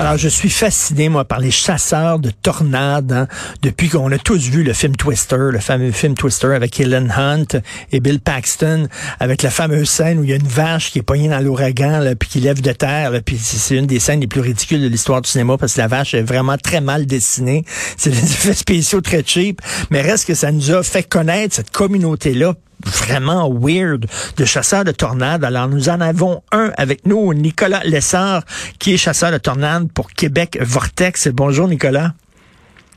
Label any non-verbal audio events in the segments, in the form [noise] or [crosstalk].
Alors, je suis fasciné, moi, par les chasseurs de tornades. hein. Depuis qu'on a tous vu le film Twister, le fameux film Twister avec Helen Hunt et Bill Paxton, avec la fameuse scène où il y a une vache qui est poignée dans l'ouragan, puis qui lève de terre. là, puis c'est une des scènes les plus ridicules de l'histoire du cinéma parce que la vache est vraiment très mal dessinée. C'est des [laughs] effets spéciaux très cheap. Mais reste que ça nous a fait connaître cette communauté-là vraiment weird de chasseurs de tornades. Alors, nous en avons un avec nous, Nicolas Lessard, qui est chasseur de tornades pour Québec Vortex. Bonjour, Nicolas.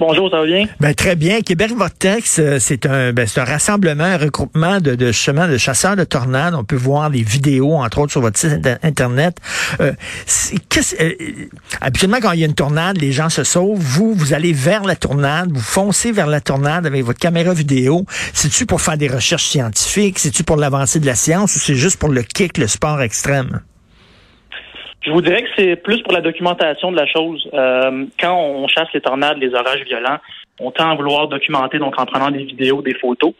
Bonjour, ça va bien? Ben, très bien. Québec Vortex, euh, c'est un, ben, un rassemblement, un regroupement de, de, chemin de chasseurs de tornades. On peut voir des vidéos, entre autres, sur votre site Internet. Euh, euh, habituellement, quand il y a une tornade, les gens se sauvent. Vous, vous allez vers la tornade, vous foncez vers la tornade avec votre caméra vidéo. C'est-tu pour faire des recherches scientifiques? C'est-tu pour l'avancée de la science ou c'est juste pour le kick, le sport extrême? Je vous dirais que c'est plus pour la documentation de la chose. Euh, quand on chasse les tornades, les orages violents, on tend à vouloir documenter, donc en prenant des vidéos, des photos.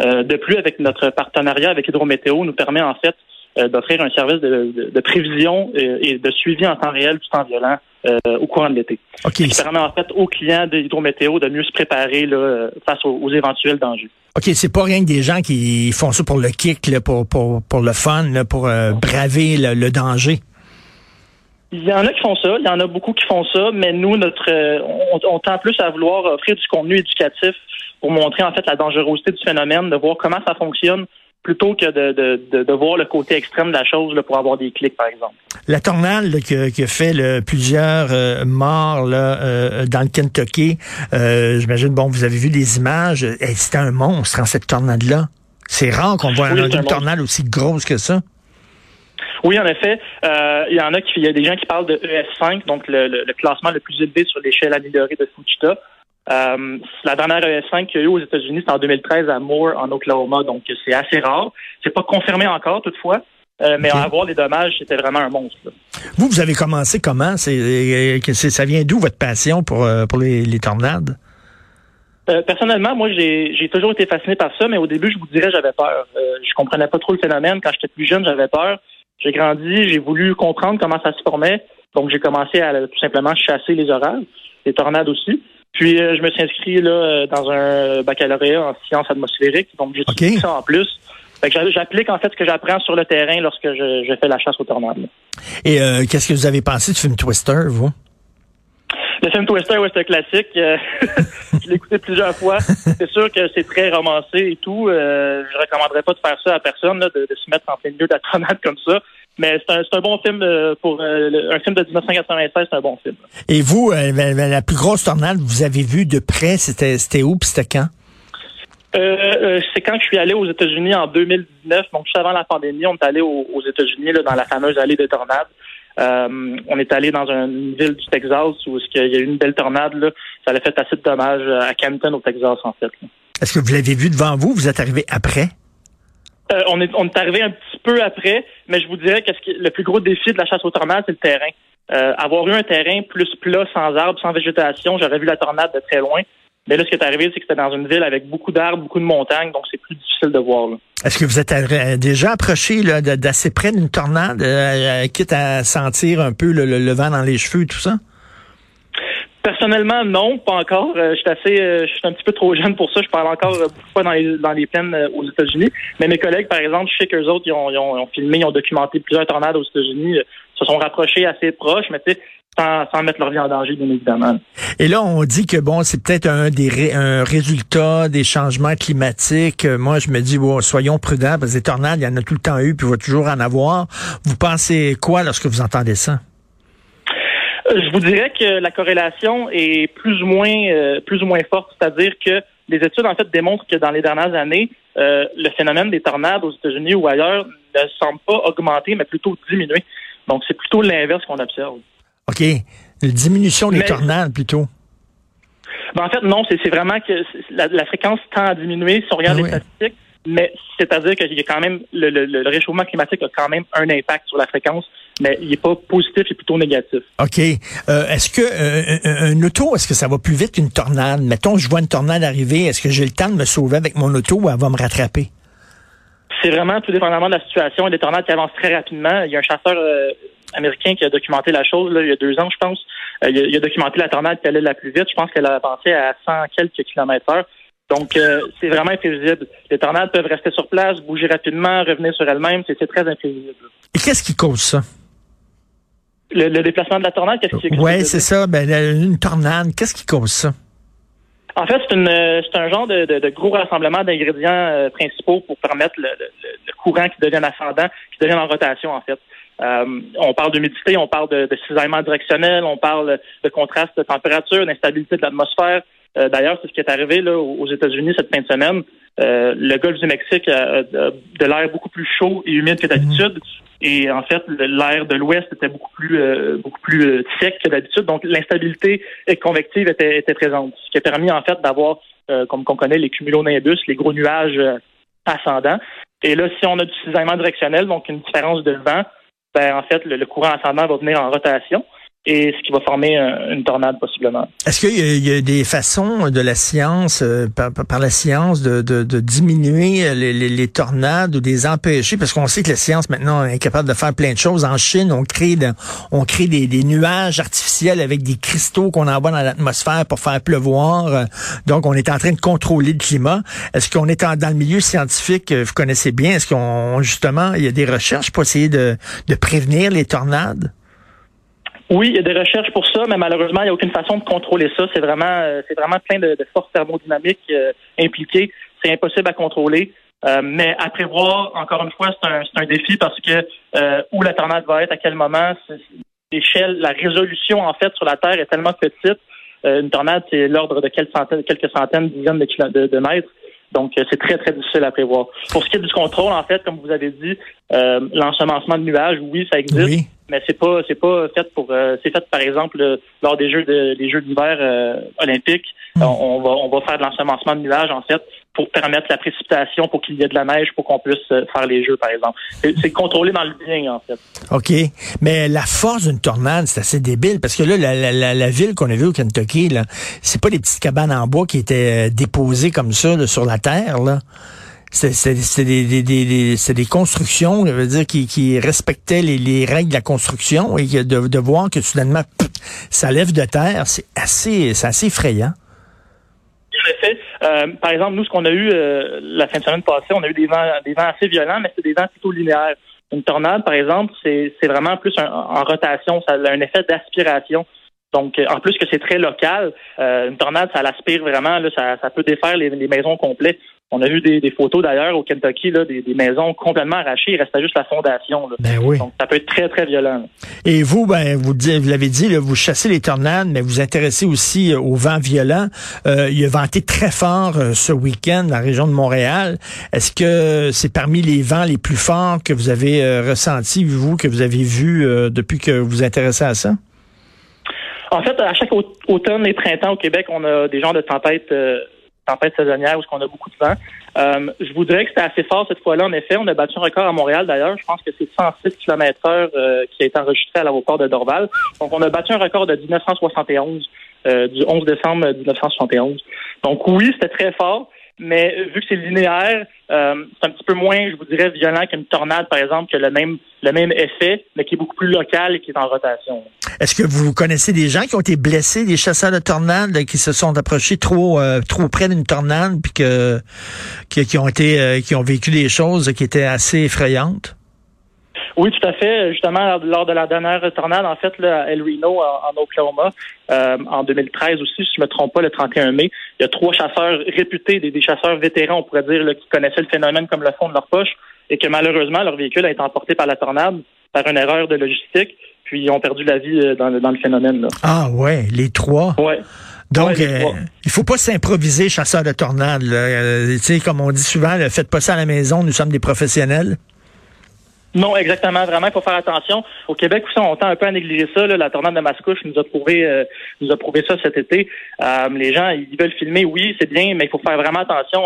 Euh, de plus, avec notre partenariat avec Hydrométéo, nous permet en fait euh, d'offrir un service de, de- de prévision euh, et de suivi en temps réel du temps violent euh, au courant de l'été. OK. Ce qui permet en fait aux clients de Hydrométéo de mieux se préparer là, face aux, aux éventuels dangers. OK, c'est pas rien que des gens qui font ça pour le kick, là, pour, pour, pour le fun, là, pour braver le, le danger. Il y en a qui font ça, il y en a beaucoup qui font ça, mais nous, notre, euh, on, on tend plus à vouloir offrir du contenu éducatif pour montrer en fait la dangerosité du phénomène, de voir comment ça fonctionne, plutôt que de, de, de, de voir le côté extrême de la chose là, pour avoir des clics, par exemple. La tornade là, qui, a- qui a fait là, plusieurs euh, morts là, euh, dans le Kentucky, euh, j'imagine, bon, vous avez vu des images, c'était un monstre, en cette tornade-là. C'est rare qu'on voit Oui, une, un tornade aussi grosse que ça. Oui, en effet, euh, il y en a qui, il y a des gens qui parlent de ES5, donc le, le- le classement le plus élevé sur l'échelle améliorée de Fujita. Euh, la dernière ES5 qu'il y a eu aux États-Unis, c'est en 2013 à Moore, en Oklahoma, donc c'est assez rare. C'est pas confirmé encore, toutefois, euh, mais Ok. à voir les dommages, c'était vraiment un monstre. là. Vous, vous avez commencé comment? C'est, euh, ça vient d'où votre passion pour, pour les, les tornades? Euh, personnellement, moi, j'ai j'ai toujours été fasciné par ça, mais au début, je vous dirais, j'avais peur. Euh, je comprenais pas trop le phénomène. Quand j'étais plus jeune, j'avais peur. J'ai grandi, j'ai voulu comprendre comment ça se formait. Donc, j'ai commencé à tout simplement chasser les orages, les tornades aussi. Puis, euh, je me suis inscrit là euh, dans un baccalauréat en sciences atmosphériques. Donc, j'étudie Ok. ça en plus. Fait que j'a- j'applique en fait ce que j'apprends sur le terrain lorsque je, je fais la chasse aux tornades. Et euh, qu'est-ce que vous avez pensé du film Twister, vous? Le film Twister, ouais, c'est un classique. Euh, [laughs] je l'ai écouté plusieurs fois. C'est sûr que c'est très romancé et tout. Euh, je recommanderais pas de faire ça à personne, là, de, de se mettre en plein milieu de la tornade comme ça. Mais c'est un, un bon film euh, pour euh, un film de 1996, c'est un bon film. Et vous, euh, la, plus grosse tornade que vous avez vue de près, c'était, c'était où puis c'était quand? Euh, euh, c'est quand je suis allé aux États-Unis en 2019, donc juste avant la pandémie, on est allé aux, aux États-Unis dans la fameuse allée des tornades. Euh, on est allé dans une ville du Texas où il y a eu une belle tornade. Là. Ça a fait assez de dommages à Canton au Texas en fait. Est-ce que vous l'avez vu devant vous? Vous êtes arrivé après? Euh, on, est, on est arrivé un petit peu après, mais je vous dirais que le plus gros défi de la chasse aux tornades, c'est le terrain. Euh, avoir eu un terrain plus plat, sans arbres, sans végétation, j'aurais vu la tornade de très loin. Mais là, ce qui est arrivé, c'est que c'était dans une ville avec beaucoup d'arbres, beaucoup de montagnes, donc c'est plus difficile de voir. Est-ce que vous êtes arri- déjà approché d'assez près d'une tornade, euh, euh, quitte à sentir un peu le, le- le vent dans les cheveux, tout ça? Personnellement, non, pas encore. Euh, je suis assez, euh, je suis un petit peu trop [laughs] jeune pour ça. Je parle encore euh, beaucoup dans les, dans les plaines euh, aux États-Unis. Mais mes collègues, par exemple, je sais qu'eux autres, ils ont, ils ont, ils ont filmé, ils ont documenté plusieurs tornades aux États-Unis, euh, se sont rapprochés assez proches, mais tu sais, sans, sans mettre leur vie en danger, bien évidemment. Et là, on dit que bon, c'est peut-être un des ré- un résultat des changements climatiques. Euh, Moi, je me dis, bon, soyons prudents, parce que des tornades, il y en a tout le temps eu, puis il va toujours en avoir. Vous pensez quoi lorsque vous entendez ça? Euh, Je vous dirais que la corrélation est plus ou moins euh, plus ou moins forte, c'est-à-dire que les études en fait démontrent que dans les dernières années, euh, le phénomène des tornades aux États-Unis ou ailleurs ne semble pas augmenter, mais plutôt diminuer. Donc c'est plutôt l'inverse qu'on observe. OK. Une diminution des Mais- tornades, plutôt. Ben, en fait, non, c'est vraiment que la, la fréquence tend à diminuer si on regarde Ah les oui. statistiques. mais c'est-à-dire qu'il y a quand même le, réchauffement climatique a quand même un impact sur la fréquence, mais il n'est pas positif, il est plutôt négatif. OK. Euh, est-ce que euh, un auto, est-ce que ça va plus vite qu'une tornade? Mettons, je vois une tornade arriver, est-ce que j'ai le temps de me sauver avec mon auto ou elle va me rattraper? C'est vraiment tout dépendamment de la situation. Il y a des tornades qui avancent très rapidement. Il y a un chasseur euh, américain qui a documenté la chose là, il y a deux ans, je pense. il, a, documenté la tornade qui allait la plus vite. Je pense qu'elle a avancé à 100 quelques kilomètres heure. Donc, euh, c'est vraiment imprévisible. Les tornades peuvent rester sur place, bouger rapidement, revenir sur elles-mêmes. C'est très imprévisible. Et qu'est-ce qui cause ça? Le, déplacement de la tornade, qu'est-ce qui Oui, c'est ça. Ben, une tornade, qu'est-ce qui cause ça? En fait, c'est un genre de, gros rassemblement d'ingrédients euh, principaux pour permettre le, courant qui devienne ascendant, qui devienne en rotation, en fait. Euh, on parle d'humidité, on parle de, de cisaillement directionnel, on parle de contraste de température, d'instabilité de l'atmosphère. Euh, d'ailleurs, c'est ce qui est arrivé là, aux États-Unis cette fin de semaine. Euh, le golfe du Mexique a, de l'air beaucoup plus chaud et humide que d'habitude. Et en fait, l'air de l'Ouest était beaucoup plus euh, beaucoup plus sec que d'habitude. Donc, l'instabilité convective était, était, présente, ce qui a permis en fait d'avoir, comme qu'on connaît, les cumulonimbus, les gros nuages ascendants. Et là, si on a du cisaillement directionnel, donc une différence de vent, ben en fait, le courant ascendant va venir en rotation et ce qui va former une tornade possiblement. Est-ce qu'il y, a des façons de la science, euh, par, la science, de, diminuer les, tornades ou des empêcher? Parce qu'on sait que la science maintenant est capable de faire plein de choses. En Chine, on crée, on crée des, nuages artificiels avec des cristaux qu'on envoie dans l'atmosphère pour faire pleuvoir. Donc, on est en train de contrôler le climat. Est-ce qu'on est dans le milieu scientifique, euh, vous connaissez bien, est-ce qu'on justement, il y a des recherches pour essayer de prévenir les tornades? Oui, il y a des recherches pour ça, mais malheureusement, il n'y a aucune façon de contrôler ça. C'est vraiment, euh, c'est vraiment plein de, forces thermodynamiques euh, impliquées. C'est impossible à contrôler. Euh, mais à prévoir, encore une fois, c'est un, un, défi parce que où la tornade va être, à quel moment, l'échelle, la résolution en fait sur la Terre est tellement petite. une tornade, c'est l'ordre de quelques centaines, quelques centaines, dizaines de, de, de mètres. Donc, c'est très, très difficile à prévoir. Pour ce qui est du contrôle, en fait, comme vous avez dit, l'ensemencement de nuages, oui, ça existe. Oui. mais c'est pas c'est pas fait pour euh, c'est fait par exemple euh, lors des jeux de des jeux d'hiver euh, olympiques. Hmm. on, va on va faire de l'ensemencement de nuages en fait pour permettre la précipitation pour qu'il y ait de la neige pour qu'on puisse faire les jeux par exemple. C'est contrôlé dans le bien en fait. Ok. Mais la force d'une tornade c'est assez débile parce que là la, la, la ville qu'on a vue au Kentucky là c'est pas des petites cabanes en bois qui étaient déposées comme ça sur la terre là c'est des, constructions, je veux dire, qui, respectaient les, les, règles de la construction et de, voir que soudainement, ça lève de terre, c'est assez, assez effrayant. Euh, par exemple, nous, ce qu'on a eu euh, la fin de semaine passée, on a eu des vents, des vents assez violents, mais c'est des vents plutôt linéaires. Une tornade, par exemple, c'est vraiment plus en rotation, ça a un effet d'aspiration. Donc, en plus que c'est très local, euh, une tornade, ça l'aspire vraiment, ça, peut défaire les maisons complètes. On a vu des, photos d'ailleurs au Kentucky, là, des, maisons complètement arrachées. Il restait juste la fondation. Ben oui. Donc, ça peut être très, très violent. Et vous, ben, vous, vous l'avez dit, vous chassez les tornades, mais vous intéressez aussi euh, au vent violent. Euh, il a venté très fort euh, ce week-end dans la région de Montréal. Est-ce que c'est parmi les vents les plus forts que vous avez ressenti, vous, que vous avez vu depuis que vous vous intéressez à ça? En fait, à chaque automne et printemps au Québec, on a des genres de tempêtes tempête saisonnière où on a beaucoup de vent. Euh, je vous dirais que c'était assez fort cette fois-là. En effet, on a battu un record à Montréal d'ailleurs. Je pense que c'est 106 km heure euh, qui a été enregistré à l'aéroport de Dorval. Donc, on a battu un record de 1971, euh, du 11 décembre 1971. Donc, oui, c'était très fort mais vu que c'est linéaire, euh, c'est un petit peu moins, je vous dirais, violent qu'une tornade, par exemple, qui a le même, le même effet, mais qui est beaucoup plus local et qui est en rotation. Est-ce que vous connaissez des gens qui ont été blessés, des chasseurs de tornades, qui se sont approchés trop, euh, trop près d'une tornade, puis que, qui, ont été, euh, qui ont vécu des choses qui étaient assez effrayantes? Oui, tout à fait. Justement, lors de la dernière tornade, en fait, là, à El Reno, en, Oklahoma, euh, en 2013 aussi, si je ne me trompe pas, le 31 mai, il y a trois chasseurs réputés, des, chasseurs vétérans, on pourrait dire, qui connaissaient le phénomène comme le fond de leur poche, et que malheureusement, leur véhicule a été emporté par la tornade par une erreur de logistique, puis ils ont perdu la vie euh, dans, le phénomène. Là. Ah ouais, les trois? Ouais. Donc, euh, il faut pas s'improviser chasseur de tornades. tu sais, comme on dit souvent, faites pas ça à la maison, nous sommes des professionnels. Non, exactement. Vraiment, il faut faire attention. Au Québec aussi, on tend un peu à négliger ça. La tornade de Mascouche nous a prouvé, euh, nous a prouvé ça cet été. Euh, les gens, ils veulent filmer, oui, c'est bien, mais il faut faire vraiment attention.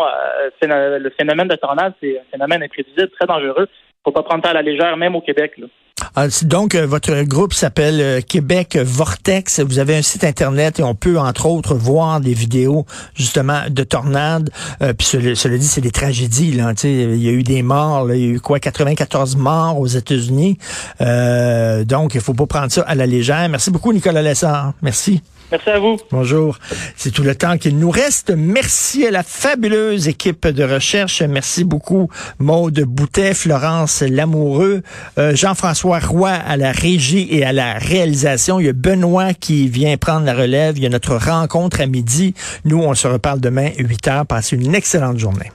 le phénomène de tornade, c'est un phénomène imprévisible, très dangereux. Il faut pas prendre ça à la légère, même au Québec. Là. Ah, donc, euh, votre groupe s'appelle euh, Québec Vortex. Vous avez un site Internet et on peut, entre autres, voir des vidéos, justement, de tornades. Euh, puis, cela, dit, c'est des tragédies. Là, il y a eu des morts. il y a eu quoi, 94 morts aux États-Unis. donc, il faut pas prendre ça à la légère. Merci beaucoup, Nicolas Lessard. Merci. Merci à vous. Bonjour. C'est tout le temps qu'il nous reste. Merci à la fabuleuse équipe de recherche. Merci beaucoup, Maude Boutet, Florence Lamoureux, euh, Jean-François Roy à la régie et à la réalisation. Il y a Benoît qui vient prendre la relève. Il y a notre rencontre à midi. Nous, on se reparle demain, 8 heures. Passez une excellente journée.